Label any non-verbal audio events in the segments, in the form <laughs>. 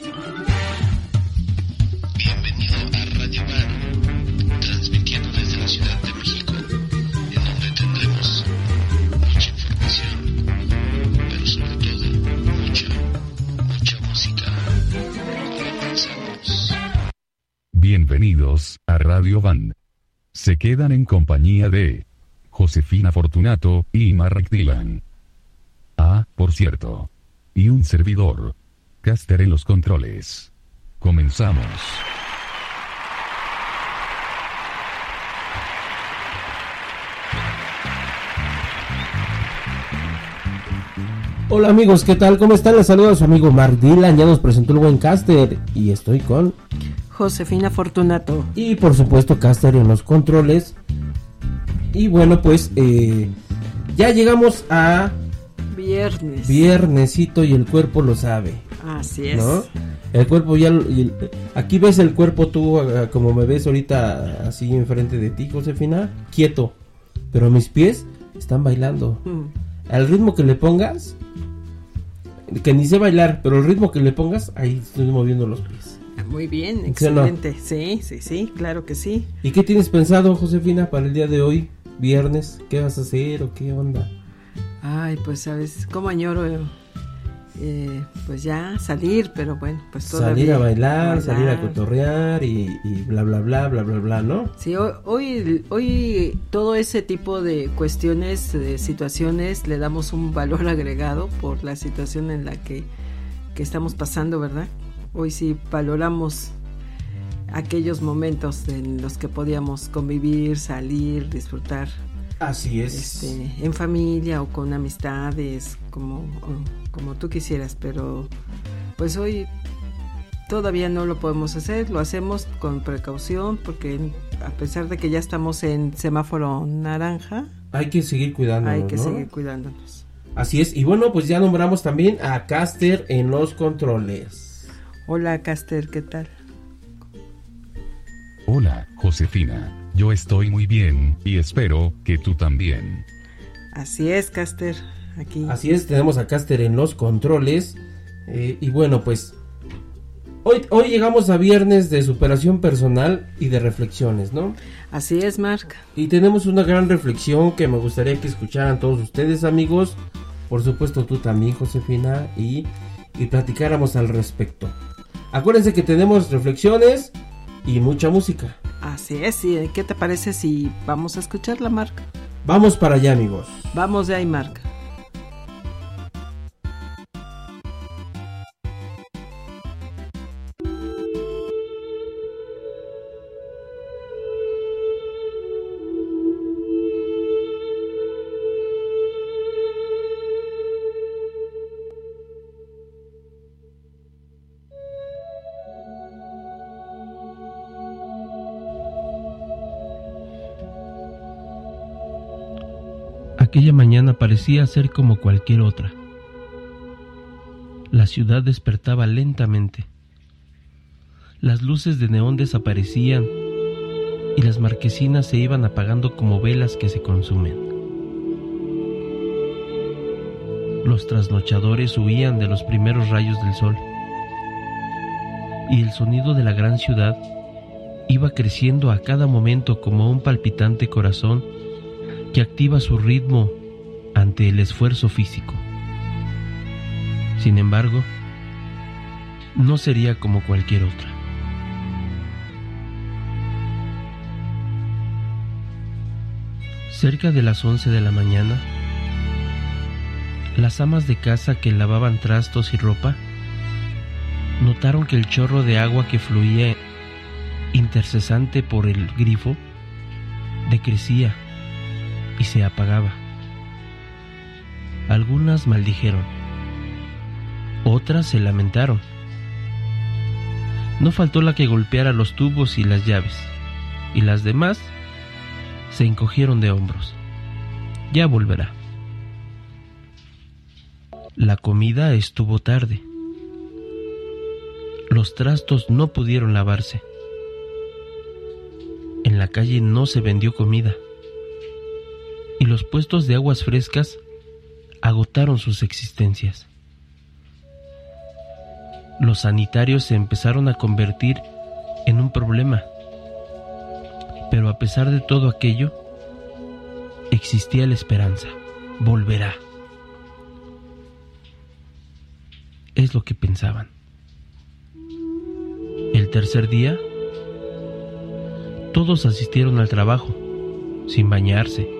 Bienvenido a Radio Van, transmitiendo desde la Ciudad de México, en donde tendremos mucha información, pero sobre todo mucha, mucha música. Comenzamos. Bienvenidos a Radio Van. Se quedan en compañía de Josefina Fortunato y Mark Dylan. Ah, por cierto. Y un servidor. Caster en los controles. Comenzamos. Hola amigos, ¿qué tal? ¿Cómo están? Les saluda su amigo Mark Dylan, ya nos presentó el buen Caster y estoy con... Josefina Fortunato. Y por supuesto Caster en los controles. Y bueno, pues eh, ya llegamos a Viernes. viernesito y el cuerpo lo sabe, Así es. ¿no? El cuerpo ya... el- aquí ves el cuerpo tú, ah, como me ves ahorita así enfrente de ti, Josefina, quieto. Pero mis pies están bailando. Mm, Al ritmo que le pongas, que ni sé bailar, pero el ritmo que le pongas, ahí estoy moviendo los pies. Muy bien, ¿Sí no? excelente. Sí, sí, sí, claro que sí. ¿Y qué tienes pensado, Josefina, para el día de hoy, viernes? ¿Qué vas a hacer o qué onda? Ay, pues sabes, cómo añoro, eh, pues ya salir, pero bueno, pues todavía. Salir a bailar, salir a cotorrear y, y bla, bla, bla, bla, bla, bla, ¿no? Sí, hoy, hoy, hoy todo ese tipo de cuestiones, de situaciones, le damos un valor agregado por la situación en la que, que estamos pasando, ¿verdad? Hoy sí valoramos aquellos momentos en los que podíamos convivir, salir, disfrutar Así es. este, en familia o con amistades, como, como tú quisieras, pero pues hoy todavía no lo podemos hacer, lo hacemos con precaución porque a pesar de que ya estamos en semáforo naranja, Hay que seguir cuidándonos, hay que ¿no? seguir cuidándonos. Así es. Y bueno, pues ya nombramos también a Caster en los controles. Hola Caster, ¿qué tal? Hola, Josefina. Yo estoy muy bien, y espero que tú también. Así es, Caster, aquí. Así es, tenemos a Caster en los controles. eh, y bueno, pues hoy, hoy llegamos a viernes de superación personal y de reflexiones, ¿no? Así es, Mark. Y tenemos una gran reflexión que me gustaría que escucharan todos ustedes, amigos. Por supuesto, tú también, Josefina, y, y platicáramos al respecto. Acuérdense que tenemos reflexiones y mucha música. Así es, ¿y qué te parece si vamos a escucharla, Mark? Vamos para allá, amigos. Vamos de ahí, Mark. Mañana parecía ser como cualquier otra. La ciudad despertaba lentamente. Las luces de neón desaparecían y las marquesinas se iban apagando como velas que se consumen. Los trasnochadores huían de los primeros rayos del sol y el sonido de la gran ciudad iba creciendo a cada momento como un palpitante corazón que activa su ritmo ante el esfuerzo físico. Sin embargo, no sería como cualquier otra. Cerca de las 11 de la mañana, las amas de casa que lavaban trastos y ropa notaron que el chorro de agua que fluía intercesante por el grifo decrecía y se apagaba. Algunas maldijeron, otras se lamentaron. No faltó la que golpeara los tubos y las llaves, y las demás se encogieron de hombros. Ya volverá. La comida estuvo tarde. Los trastos no pudieron lavarse. En la calle no se vendió comida. Y los puestos de aguas frescas agotaron sus existencias. los sanitarios se empezaron a convertir en un problema. Pero a pesar de todo aquello, existía la esperanza. Volverá. Es lo que pensaban. El tercer día, todos asistieron al trabajo, sin bañarse.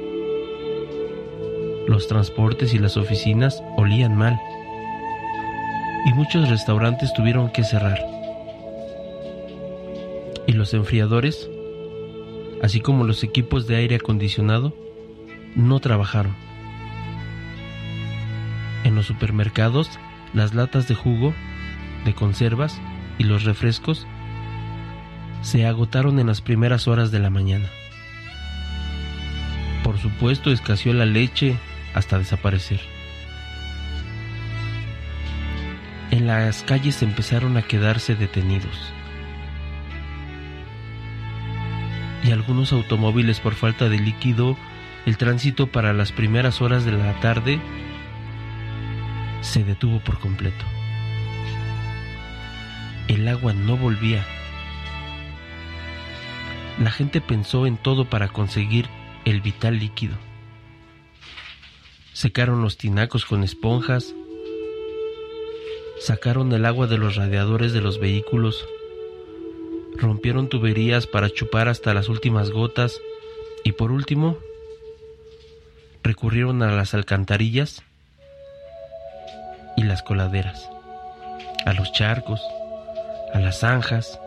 Los transportes y las oficinas olían mal. Y muchos restaurantes tuvieron que cerrar. Y los enfriadores, así como los equipos de aire acondicionado, no trabajaron. En los supermercados, las latas de jugo, de conservas y los refrescos se agotaron en las primeras horas de la mañana. Por supuesto, escaseó la leche hasta desaparecer. En las calles empezaron a quedarse detenidos. Y algunos automóviles por falta de líquido, el tránsito para las primeras horas de la tarde se detuvo por completo el agua no volvía. La gente pensó en todo para conseguir el vital líquido. Secaron los tinacos con esponjas, sacaron el agua de los radiadores de los vehículos, rompieron tuberías para chupar hasta las últimas gotas y por último recurrieron a las alcantarillas y las coladeras, a los charcos, a las zanjas,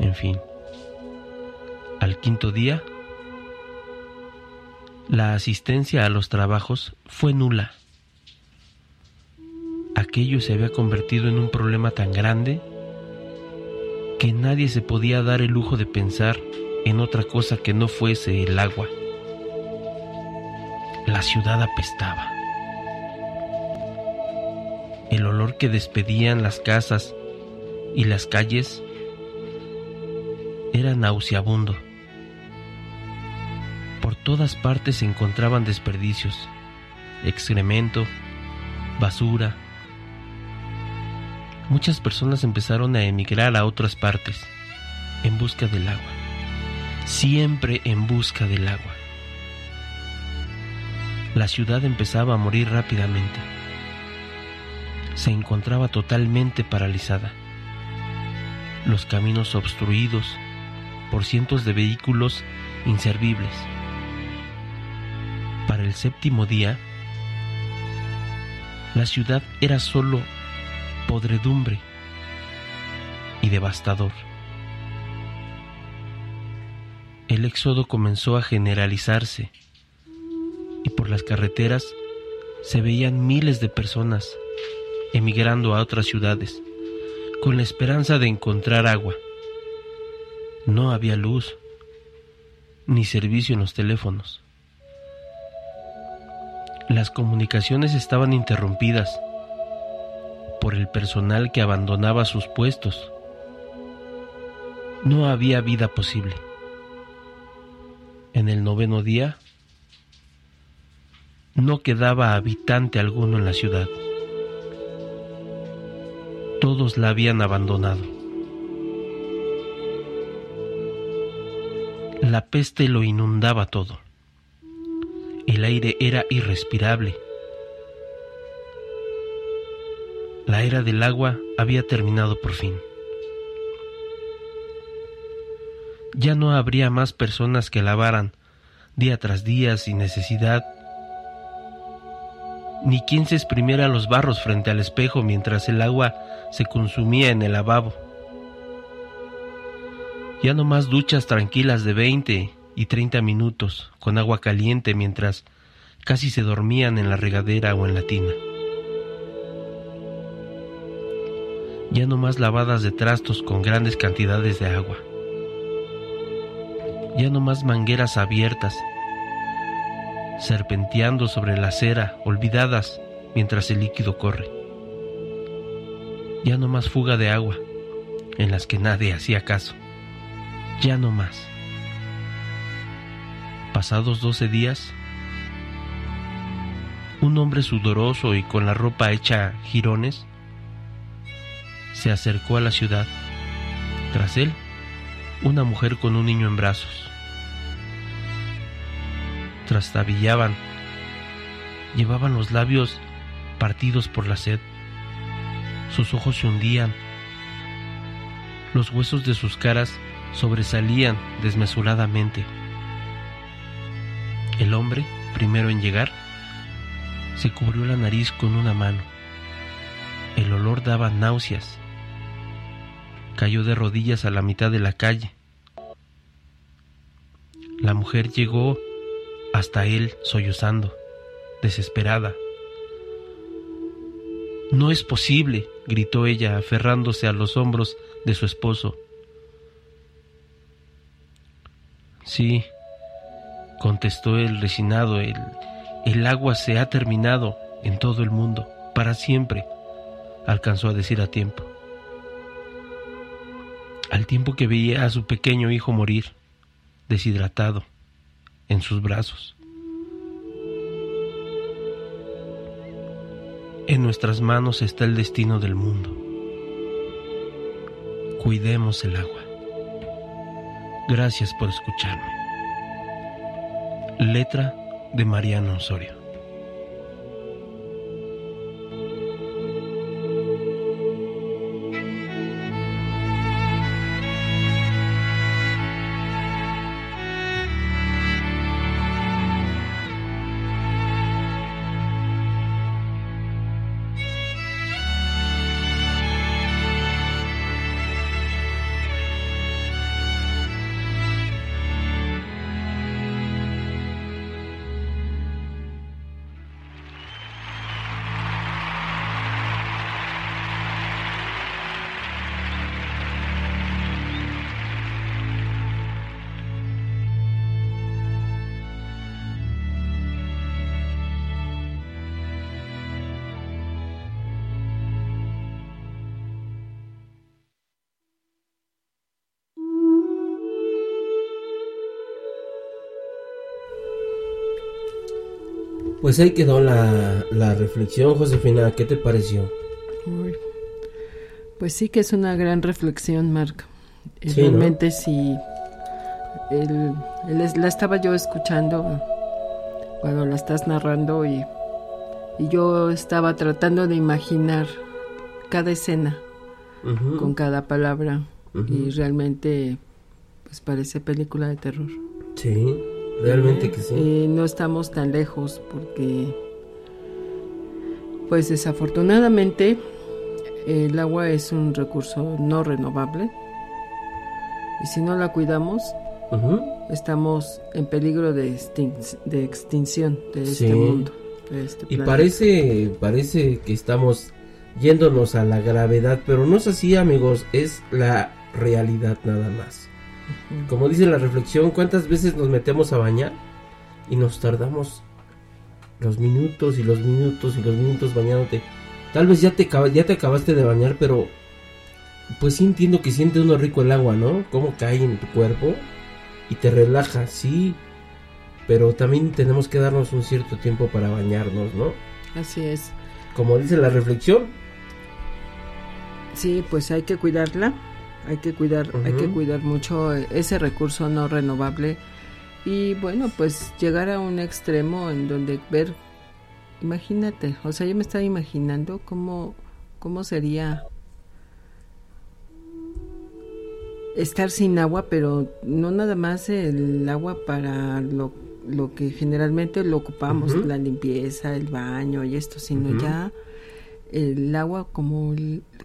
en fin. Al quinto día, la asistencia a los trabajos fue nula. Aquello se había convertido en un problema tan grande que nadie se podía dar el lujo de pensar en otra cosa que no fuese el agua. La ciudad apestaba el olor que despedían las casas y las calles era nauseabundo. Por todas partes se encontraban desperdicios, excremento, basura. Muchas personas empezaron a emigrar a otras partes en busca del agua, siempre en busca del agua. La ciudad empezaba a morir rápidamente se encontraba totalmente paralizada. Los caminos obstruidos por cientos de vehículos inservibles. Para el séptimo día, la ciudad era solo podredumbre y devastador. El éxodo comenzó a generalizarse y por las carreteras se veían miles de personas emigrando a otras ciudades, con la esperanza de encontrar agua. No había luz, ni servicio en los teléfonos. Las comunicaciones estaban interrumpidas por el personal que abandonaba sus puestos. No había vida posible. En el noveno día, no quedaba habitante alguno en la ciudad todos la habían abandonado. La peste lo inundaba todo. El aire era irrespirable. La era del agua había terminado por fin. Ya no habría más personas que lavaran día tras día sin necesidad ni quien se exprimiera los barros frente al espejo mientras el agua se consumía en el lavabo. Ya no más duchas tranquilas de 20 y 30 minutos con agua caliente mientras casi se dormían en la regadera o en la tina. Ya no más lavadas de trastos con grandes cantidades de agua. Ya no más mangueras abiertas serpenteando sobre la acera, olvidadas mientras el líquido corre. Ya no más fuga de agua, en las que nadie hacía caso. Ya no más. Pasados doce días, un hombre sudoroso y con la ropa hecha jirones se acercó a la ciudad. Tras él, una mujer con un niño en brazos. Trastabillaban, llevaban los labios partidos por la sed. Sus ojos se hundían. Los huesos de sus caras sobresalían desmesuradamente. El hombre, primero en llegar, se cubrió la nariz con una mano. El olor daba náuseas. Cayó de rodillas a la mitad de la calle. La mujer llegó hasta él sollozando, desesperada. No es posible, gritó ella, aferrándose a los hombros de su esposo. Sí, contestó el resinado, el, el agua se ha terminado en todo el mundo, para siempre, alcanzó a decir a tiempo. Al tiempo que veía a su pequeño hijo morir, deshidratado, en sus brazos. En nuestras manos está el destino del mundo. Cuidemos el agua. Gracias por escucharme. Letra de Mariano Osorio. Pues ahí quedó la, la reflexión, Josefina. ¿Qué te pareció? Uy, Pues sí que es una gran reflexión, Marc. Y Sí, ¿no? Realmente sí. el- el es- la estaba yo escuchando cuando la estás narrando y, y yo estaba tratando de imaginar cada escena con cada palabra y realmente pues parece película de terror. Sí, realmente que sí. Y no estamos tan lejos porque, pues desafortunadamente, el agua es un recurso no renovable y si no la cuidamos, estamos en peligro de, extin- de extinción de este mundo. de este Y parece, parece que estamos yéndonos a la gravedad, pero no es así, amigos, es la realidad nada más. Como dice la reflexión, ¿cuántas veces nos metemos a bañar y nos tardamos los minutos y los minutos y los minutos bañándote? Tal vez ya te, ya te acabaste de bañar, pero pues sí entiendo que siente uno rico el agua, ¿no? Cómo cae en tu cuerpo y te relaja, sí. Pero también tenemos que darnos un cierto tiempo para bañarnos, ¿no? Así es. Como dice la reflexión, Sí, pues hay que cuidarla, hay que cuidar, hay que cuidar mucho ese recurso no renovable. Y bueno, pues llegar a un extremo en donde ver, imagínate, o sea, yo me estaba imaginando cómo, cómo sería estar sin agua, pero no nada más el agua para lo, lo que generalmente lo ocupamos, la limpieza, el baño y esto, sino ya el agua como,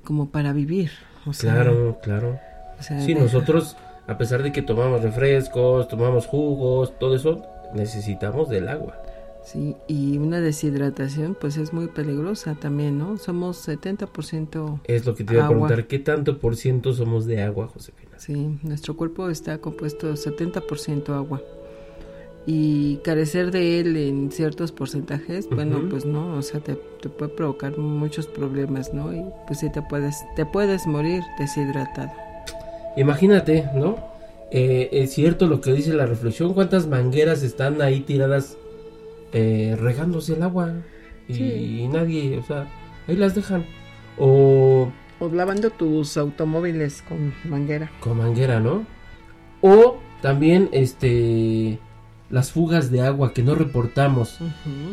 como para vivir. O sea, claro, claro. o sea, Sí, de- nosotros, a pesar de que tomamos refrescos, tomamos jugos, todo eso, necesitamos del agua. Sí, y una deshidratación pues es muy peligrosa también, ¿no? Somos 70%, Es lo que te iba a preguntar, ¿qué tanto por ciento somos de agua, Josefina? sí, nuestro cuerpo está compuesto 70% agua. Y carecer de él en ciertos porcentajes, bueno, pues no, o sea, te, te puede provocar muchos problemas, ¿no? Y pues sí te puedes, te puedes morir deshidratado. Imagínate, ¿no? Eh, es cierto lo que dice la reflexión, ¿cuántas mangueras están ahí tiradas eh, regándose el agua? Y, Sí. nadie, o sea, ahí las dejan. O, O lavando tus automóviles con manguera. Con manguera, ¿no? O también este las fugas de agua que no reportamos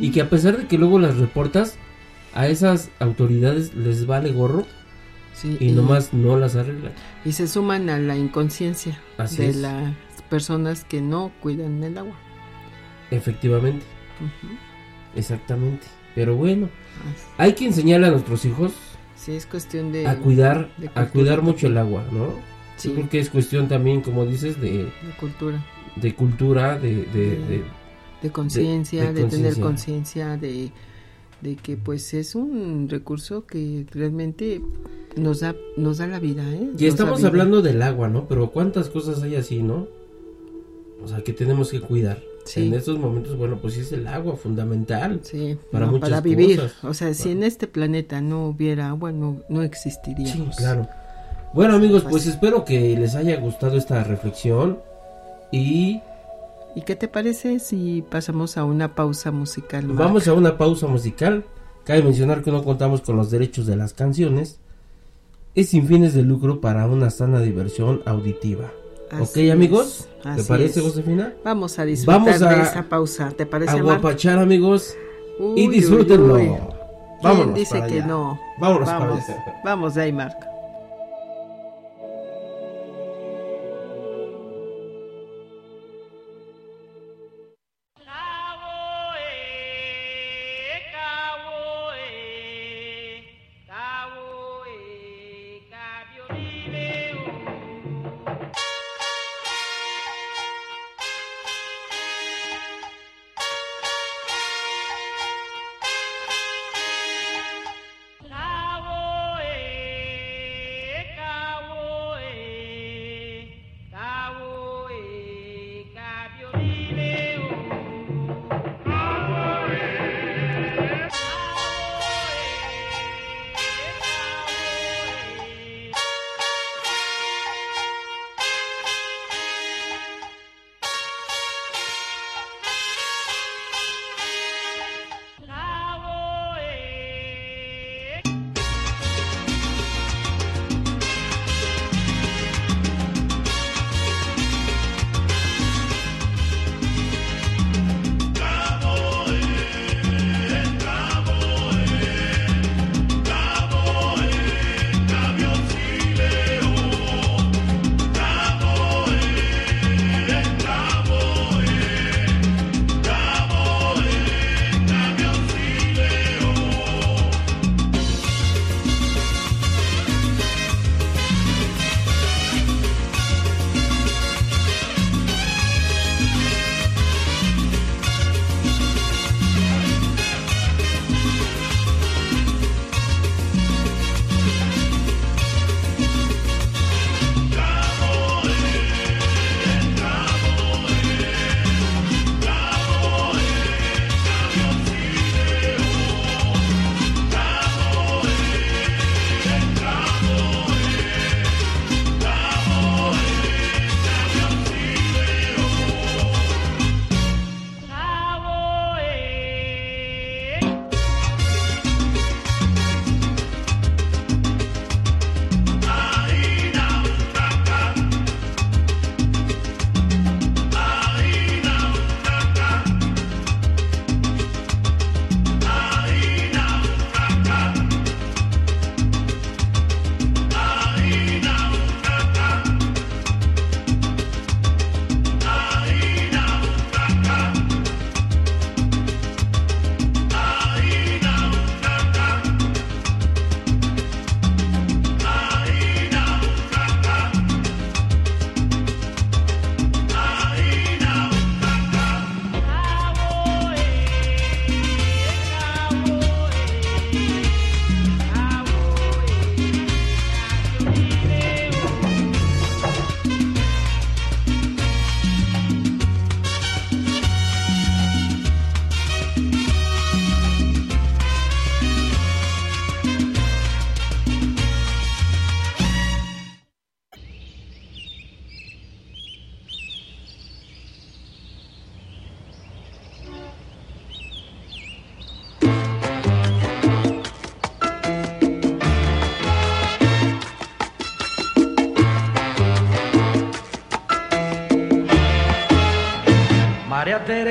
y que a pesar de que luego las reportas a esas autoridades les vale gorro Sí, y nomás no las arreglan. y se suman a la inconsciencia Así de es. las personas que no cuidan el agua. Efectivamente, exactamente. Pero bueno, Así- hay que enseñarle a nuestros hijos Sí, es cuestión de, a cuidar, de a cuidar mucho el agua, ¿no? Sí. Yo creo que es cuestión también, como dices, de, de cultura, de cultura, de, de, de- conciencia, de tener conciencia. de, de que pues es un recurso que realmente nos da nos da la vida, ¿eh? Y estamos hablando del agua, ¿no? Pero cuántas cosas hay así, ¿no? O sea, que tenemos que cuidar. Sí. En estos momentos, bueno, pues sí es el agua fundamental. Sí, para no, muchas para vivir. cosas. O sea, si en este planeta no hubiera agua, no, no existiríamos. Sí, claro. Bueno, amigos, pues espero que les haya gustado esta reflexión. Y ¿Y qué te parece si pasamos a una pausa musical? Marc? vamos a una pausa musical. Cabe mencionar que no contamos con los derechos de las canciones. Es sin fines de lucro para una sana diversión auditiva. Así ¿Ok, amigos? es, ¿Te parece, es. Josefina? Vamos a disfrutar Vamos de a- esa pausa. ¿Te parece, Marc? Aguapachar, amigos. Uy, y uy, disfrútenlo. uy. ¿Quién Vámonos dice para que allá. no? Vámonos para vamos, allá. vamos de ahí, Marc.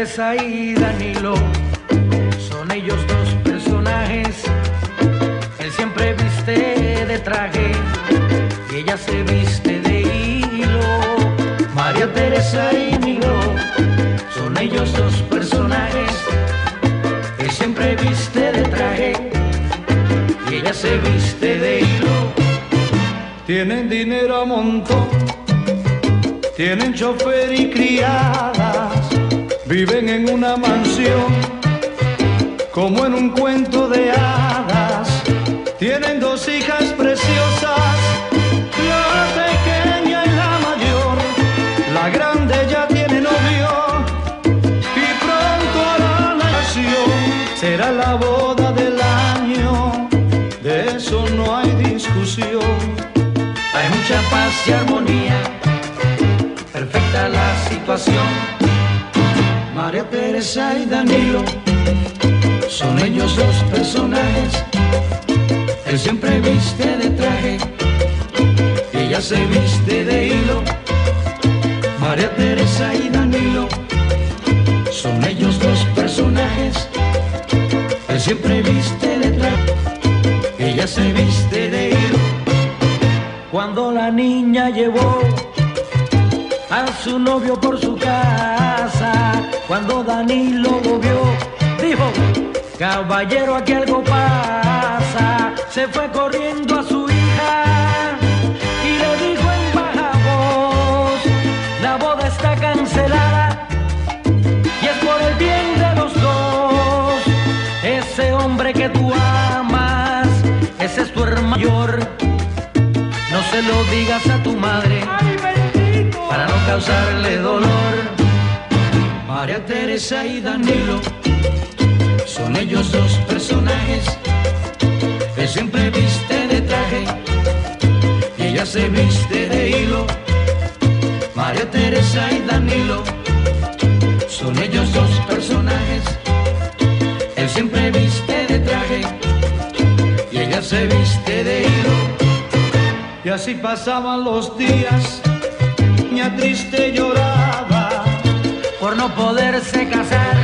Teresa y Danilo son ellos dos personajes. Él siempre viste de traje y ella se viste de hilo. María Teresa y Danilo son ellos dos personajes. Él siempre viste de traje y ella se viste de hilo. Tienen dinero a montón, tienen chofer y criadas, viven en una mansión como en un cuento de hadas. Tienen dos hijas preciosas, la pequeña y la mayor, la grande ya tiene novio y pronto hará la nación. Será la boda del año, de eso no hay discusión. Hay mucha paz y armonía, perfecta la situación. María Teresa y Danilo son ellos dos personajes. Él siempre viste de traje, ella se viste de hilo. María Teresa y Danilo son ellos dos personajes. Él siempre viste de traje, ella se viste de hilo. Cuando la niña llevó a su novio por su casa, cuando Danilo lo vio, dijo, caballero, aquí algo pasa. Se fue corriendo a su hija y le dijo en baja voz, la boda está cancelada y es por el bien de los dos. Ese hombre que tú amas, ese es tu hermano mayor. No se lo digas a tu madre para no causarle dolor. María Teresa y Danilo son ellos dos personajes que siempre viste de traje y ella se viste de hilo. María Teresa y Danilo son ellos dos personajes. Él siempre viste de traje y ella se viste de hilo. Y así pasaban los días, niña triste lloraba por no poderse casar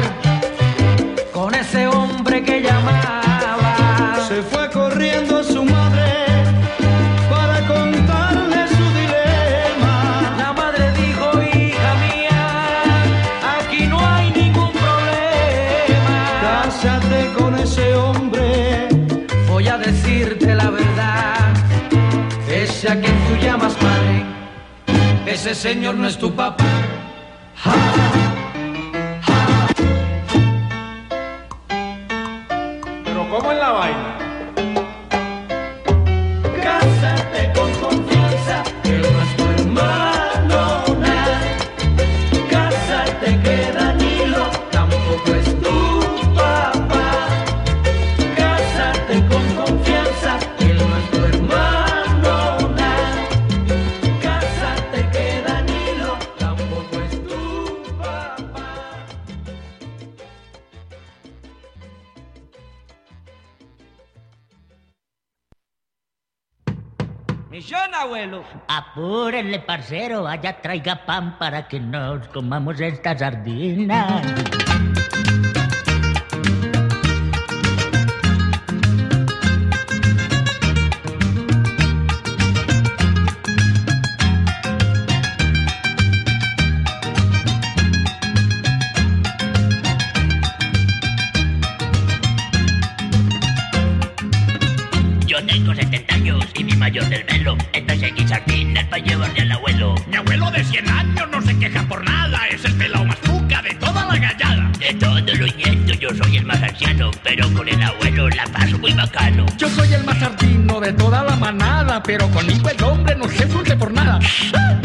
con ese hombre que llamaba. Se fue corriendo su madre para contarle su dilema. La madre dijo, hija mía, aquí no hay ningún problema. Cásate con ese hombre, voy a decirte la verdad. Ese a quien tú llamas padre, ese señor no es tu papá. Parcero, vaya traiga pan para que nos comamos esta sardina. De 100 años no se queja por nada, es el pelado más puca de toda la gallada. De todos los nietos yo soy el más anciano, pero con el abuelo la paso muy bacano. Yo soy el más sardino de toda la manada, pero conmigo el hombre no se dulce por nada. Mi <laughs>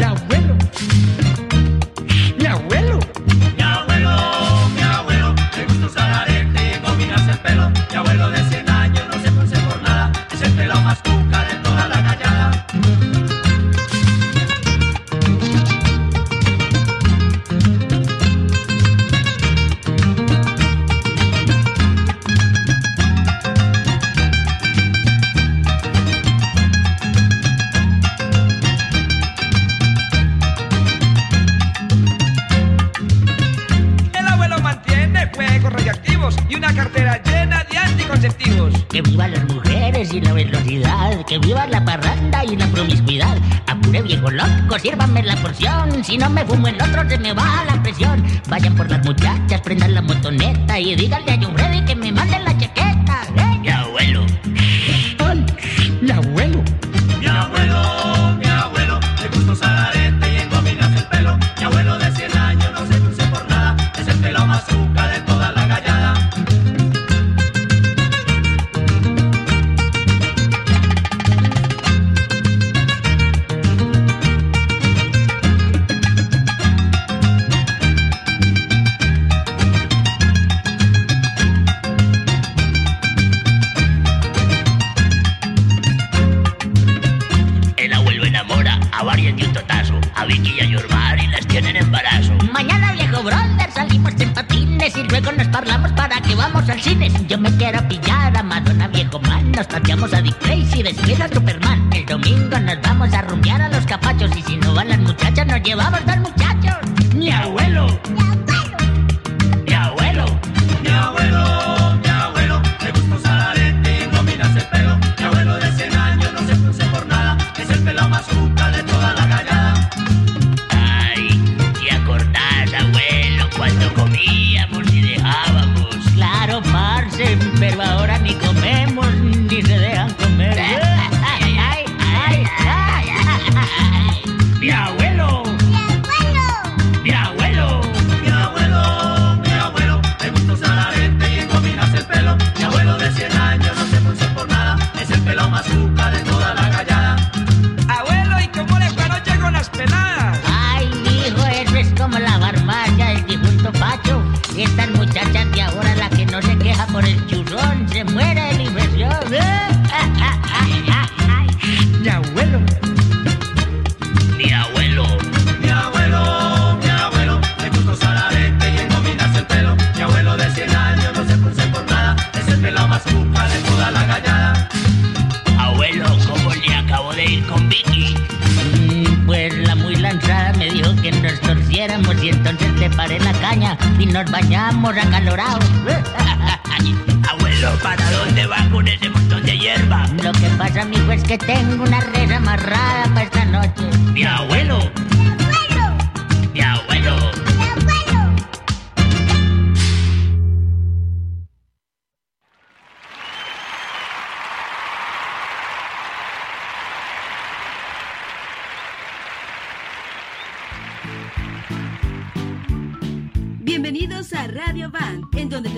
otro, se me baja la presión. Vayan por las muchachas, prendan la motoneta y díganle a John Freddy que me mande la chaqueta. ¿eh? Abuelo. Ay, abuelo. Nos paseamos a Dick Tracy y después a Superman. El domingo nos vamos a rumbear a los capachos y si no van las muchachas, nos llevamos dos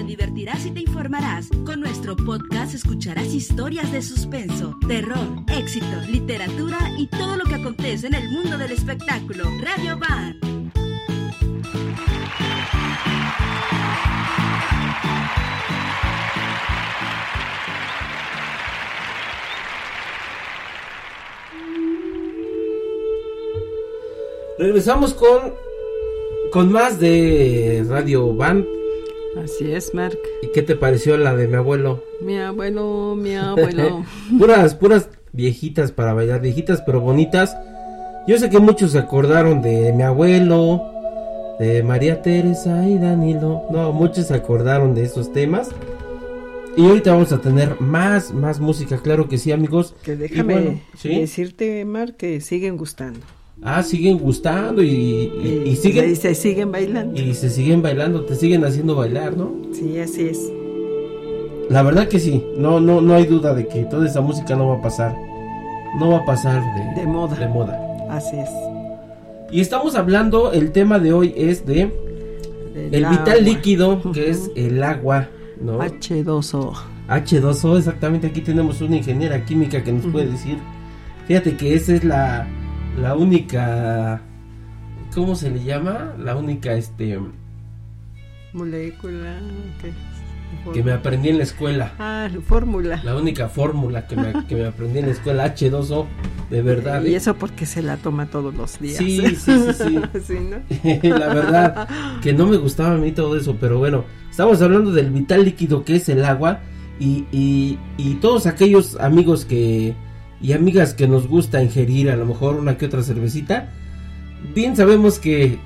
divertirás y te informarás. Con nuestro podcast escucharás historias de suspenso, terror, éxito, literatura y todo lo que acontece en el mundo del espectáculo. Radio Van. Regresamos con con más de Radio Band. Así es, Mark. ¿Y qué te pareció la de mi abuelo? Mi abuelo, mi <laughs> abuelo. puras, puras viejitas para bailar, viejitas pero bonitas. Yo sé que muchos se acordaron de mi abuelo, de María Teresa y Danilo. No, muchos se acordaron de esos temas. Y ahorita vamos a tener más, más música, claro que sí, amigos. Que déjame bueno, ¿sí? decirte, Mark, que siguen gustando. Ah, siguen gustando y, y- y siguen Y se siguen bailando. y se siguen bailando, te siguen haciendo bailar, ¿no? Sí, así es. La verdad que sí, no, no, no hay duda de que toda esa música no va a pasar, no va a pasar de, De moda. de moda. Así es. Y estamos hablando, el tema de hoy es de Del el agua. vital líquido, que es el agua, ¿no? H2O. H2O, exactamente, aquí tenemos una ingeniera química que nos puede decir, fíjate que esa es la, la única, ¿cómo se le llama? La única, este, Molécula. que me aprendí en la escuela. Ah, fórmula. La única fórmula que me, que me aprendí en la escuela, H2O, de verdad. Y ¿eh? eso porque se la toma todos los días. Sí, <laughs> sí, sí, sí. Sí, ¿no? <laughs> la verdad, que no me gustaba a mí todo eso, pero bueno, estamos hablando del vital líquido que es el agua y, y, y todos aquellos amigos que y amigas que nos gusta ingerir a lo mejor una que otra cervecita, bien sabemos que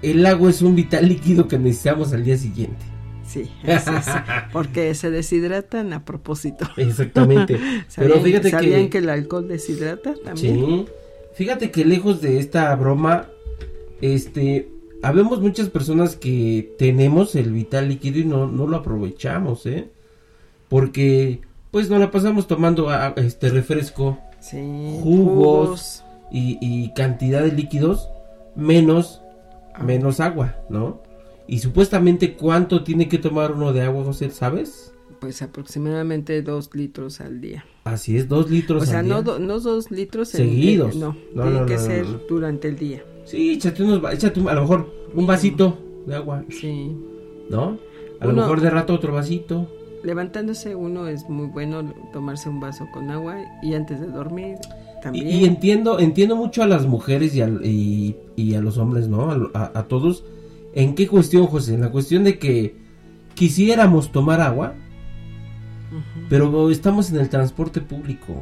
el agua es un vital líquido que necesitamos al día siguiente. Sí, es eso, <laughs> porque se deshidratan a propósito. Exactamente. <laughs> Pero ¿Sabían, fíjate sabían que, que el alcohol deshidrata también? sí, fíjate que lejos de esta broma, este, habemos muchas personas que tenemos el vital líquido y no, no lo aprovechamos, ¿eh? Porque, pues, nos la pasamos tomando este refresco Sí, Jugos. y, y cantidad de líquidos menos, Ah. menos agua, ¿no? Y supuestamente, ¿cuánto tiene que tomar uno de agua, José? ¿Sabes? Pues aproximadamente dos litros al día. Así es, dos litros O sea, al no, día. do- no dos litros Seguidos. en- no, No, tiene no, que ser durante el día. Sí, échate unos, échate a lo mejor un vasito de agua, Sí. ¿no? A lo mejor de rato otro vasito. Levantándose uno es muy bueno tomarse un vaso con agua y antes de dormir también. y entiendo, entiendo mucho a las mujeres y, al- y, y a los hombres, ¿no? A, a- a todos. ¿En qué cuestión, José? En la cuestión de que quisiéramos tomar agua, pero estamos en el transporte público.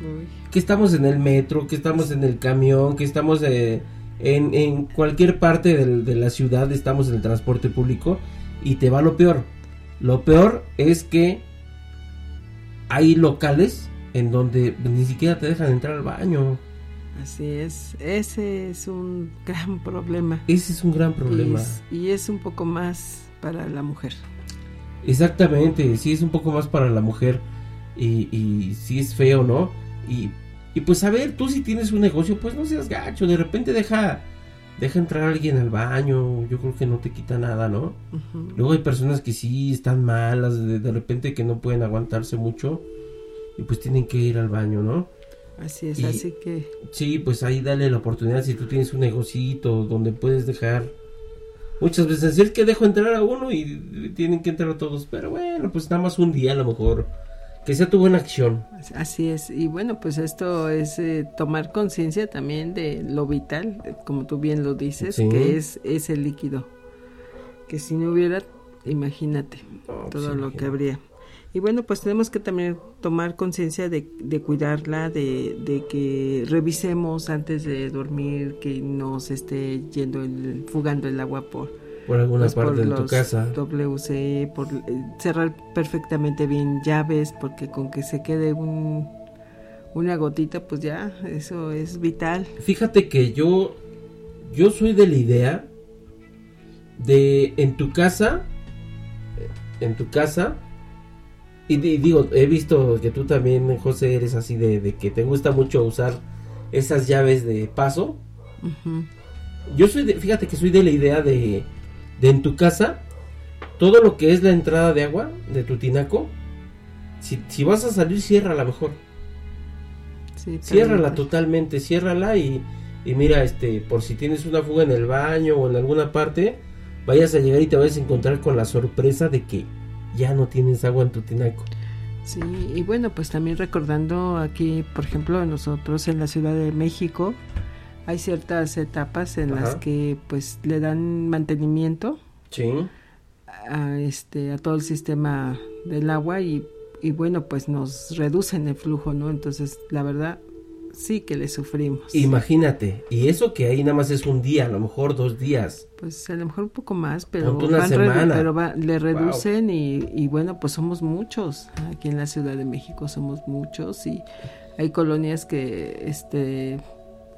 Uy, Que estamos en el metro, que estamos en el camión, que estamos eh, en, en cualquier parte del- de la ciudad, estamos en el transporte público y te va lo peor. Lo peor es que hay locales en donde ni siquiera te dejan entrar al baño. así es. Ese es un gran problema. Ese es un gran problema. Y es, y es un poco más para la mujer. Exactamente, sí es un poco más para la mujer y, y sí es feo, ¿no? Y, y pues a ver, tú si tienes un negocio, pues no seas gacho, de repente deja, deja entrar a alguien al baño, yo creo que no te quita nada, ¿no? Luego hay personas que sí están malas, de, de repente que no pueden aguantarse mucho y pues tienen que ir al baño, ¿no? Así es, Y- así que Sí, pues ahí dale la oportunidad si tú tienes un negocito donde puedes dejar. Muchas veces es que dejo entrar a uno y tienen que entrar a todos, pero bueno, pues nada más un día a lo mejor. Que sea tu buena acción. así es. Y bueno, pues esto es eh, tomar conciencia también de lo vital, como tú bien lo dices, Sí. que es ese líquido. Que si no hubiera, imagínate No, pues todo lo que habría. Y bueno, pues tenemos que también tomar conciencia de, de cuidarla, de, de que revisemos antes de dormir, que no se esté yendo, el, fugando el agua por, Por alguna pues, parte por de tu casa. WC, por eh, cerrar perfectamente bien llaves, porque con que se quede un, una gotita, pues ya, eso es vital. Fíjate que yo. Yo soy de la idea. De en tu casa. En tu casa. Y, di- digo, he visto que tú también, José, eres así de, de que te gusta mucho usar esas llaves de paso. Yo soy de, fíjate que soy de la idea de, de en tu casa, todo lo que es la entrada de agua de tu tinaco, si, si vas a salir, ciérrala mejor. Sí, Ciérrala permite. totalmente, ciérrala y, y mira, este, por si tienes una fuga en el baño o en alguna parte, vayas a llegar y te vayas a encontrar con la sorpresa de que ya no tienes agua en tu tinaco. Sí, y bueno, pues también recordando aquí, por ejemplo, nosotros en la Ciudad de México, hay ciertas etapas en las que pues le dan mantenimiento Sí. a este a todo el sistema del agua y, y bueno, pues nos reducen el flujo, ¿no? Entonces, la verdad sí que le sufrimos. Imagínate, y eso que ahí nada más es un día, a lo mejor dos días. Pues a lo mejor un poco más, pero, una van semana. pero va- le reducen y, y bueno, pues somos muchos. Aquí en la Ciudad de México somos muchos y hay colonias que, este,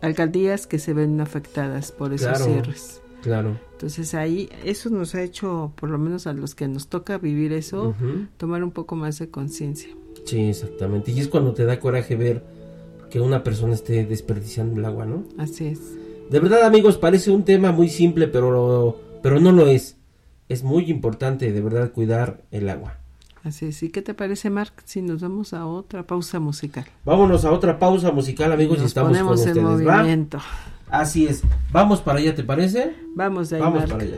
alcaldías que se ven afectadas por esos Claro. cierres. Claro. Entonces ahí eso nos ha hecho, por lo menos a los que nos toca vivir eso, tomar un poco más de conciencia. Sí, exactamente. Y es cuando te da coraje ver que una persona esté desperdiciando el agua, ¿no? Así es. De verdad, amigos, parece un tema muy simple, pero, pero no lo es. Es muy importante, de verdad, cuidar el agua. Así es. ¿Y qué te parece, Mark, si nos vamos a otra pausa musical? Vámonos a otra pausa musical, amigos, y Nos estamos con ponemos en ustedes, ¿va? movimiento. Así es. Vamos para allá, ¿te parece? Vamos de ahí, Vamos Mark. para allá.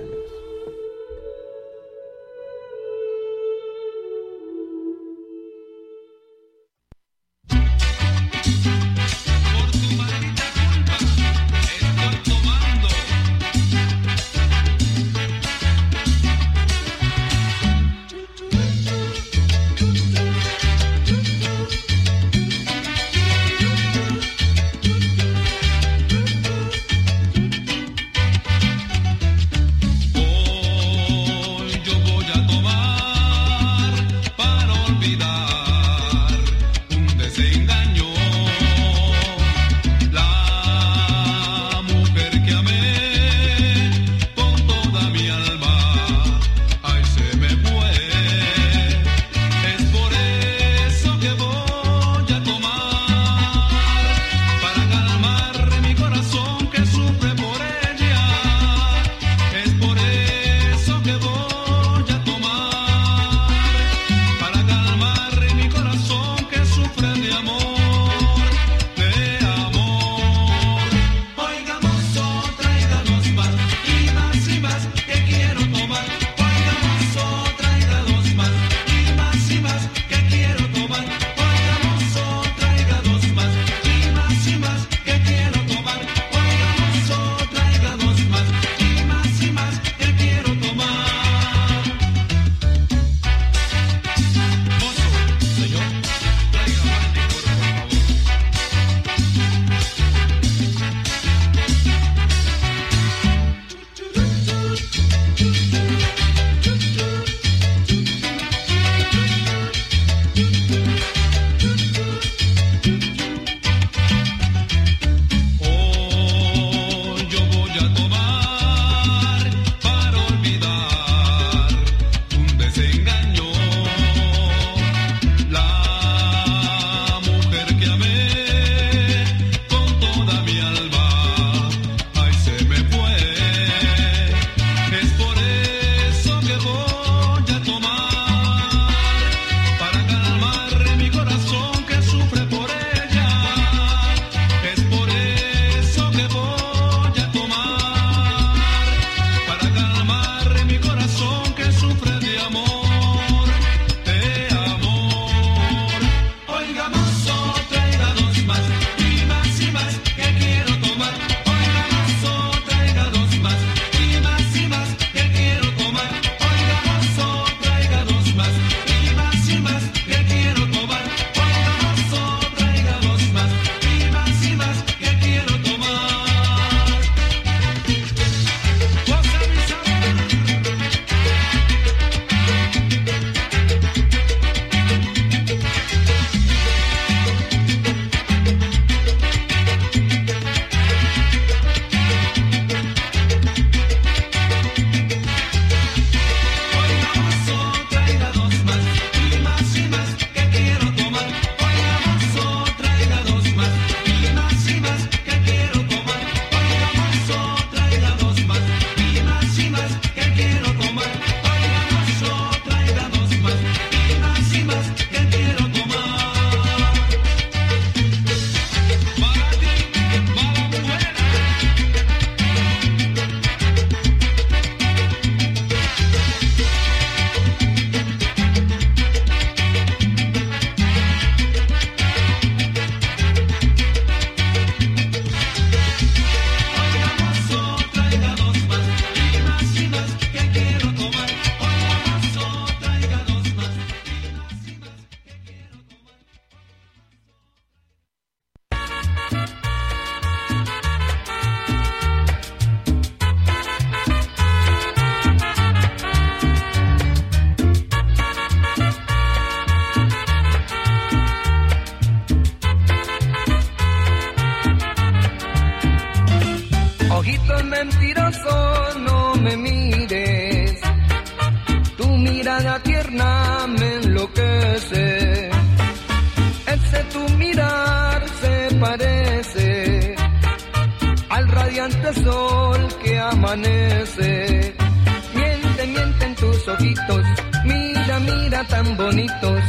Mira, tan bonitos.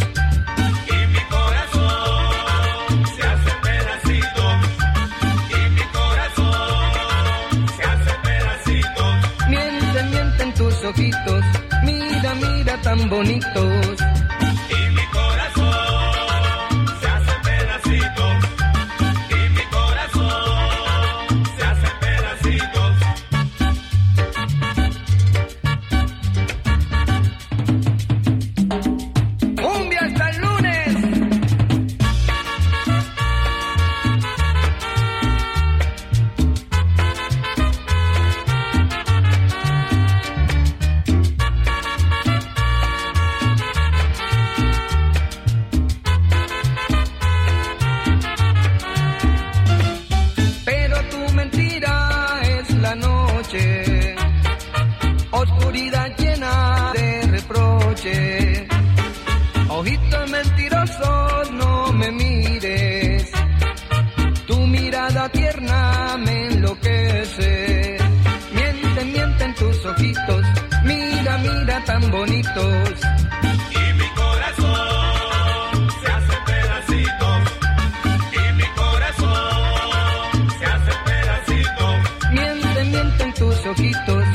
Y mi corazón se hace pedacito. Y mi corazón se hace pedacito. Miente, miente en tus ojitos, mira, mira tan bonitos. Ojitos.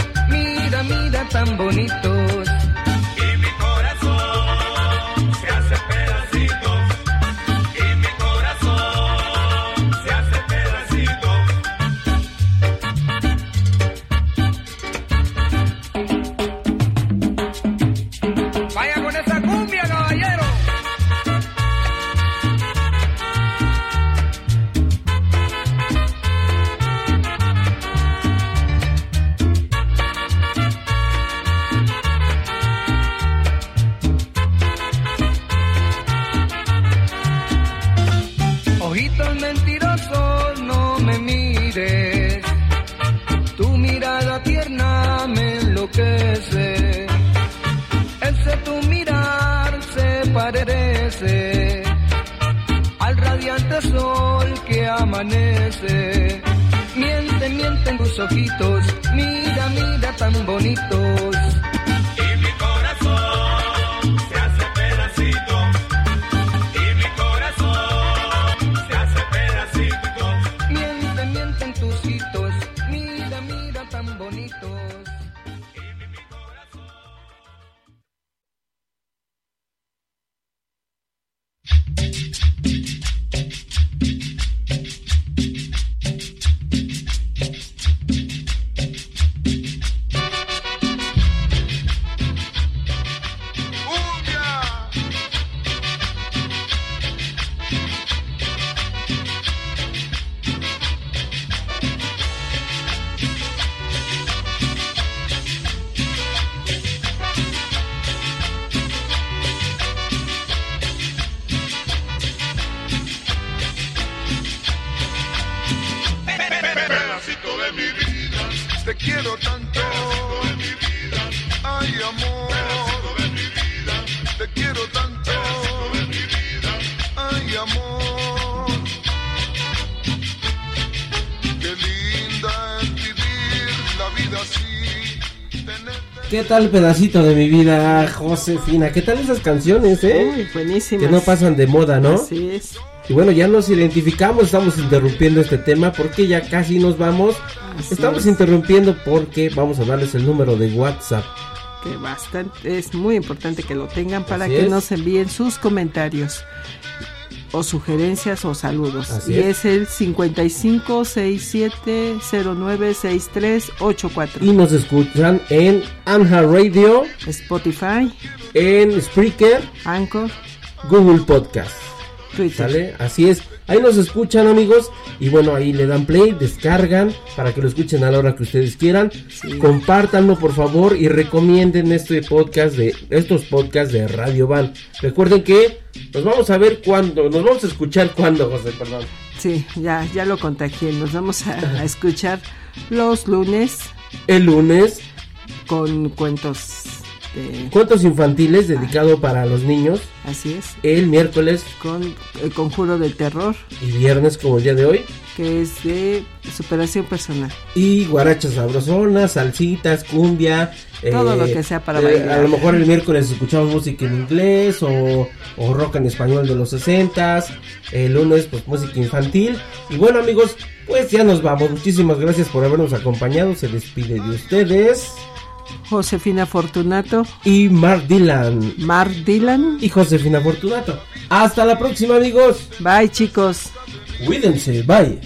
¿Qué tal pedacito de mi vida, Josefina? ¿Qué tal esas canciones, eh? Uy, buenísimas. Que no pasan de moda, ¿no? Así es. Y bueno, ya nos identificamos, estamos interrumpiendo este tema porque ya casi nos vamos. Así estamos es. interrumpiendo porque vamos a darles el número de WhatsApp. que bastante es muy importante que lo tengan para Así que es. nos envíen sus comentarios o sugerencias o saludos. Así y es. es. el 55 67 09 63 84. Y nos escuchan en Anja Radio, Spotify, en Spreaker, Anchor, Google Podcast. Twitter. ¿Sale? Así es. Ahí nos escuchan amigos y bueno, ahí le dan play, descargan para que lo escuchen a la hora que ustedes quieran. Compártanlo por favor y recomienden este podcast de estos podcasts de Radio Van. Recuerden que nos vamos a ver cuando, nos vamos a escuchar cuando, José, perdón. Sí, ya, ya lo contagié. Nos vamos a, a escuchar los lunes El lunes, con cuentos de... cuentos infantiles dedicado para los niños. Así es. El miércoles Con el conjuro del terror, y viernes, como el día de hoy. que es de superación personal. Y guarachas sabrosonas, salsitas, cumbia. eh, Todo lo que sea para eh, bailar. A lo mejor el miércoles escuchamos música en inglés o, o rock en español de los 60 El lunes, pues música infantil. Y bueno, amigos, pues ya nos vamos. Muchísimas gracias por habernos acompañado. Se despide de ustedes. Josefina Fortunato, Y Mark Dylan. Mark Dylan. Y Josefina Fortunato. Hasta la próxima, amigos. Bye chicos. Cuídense. Bye.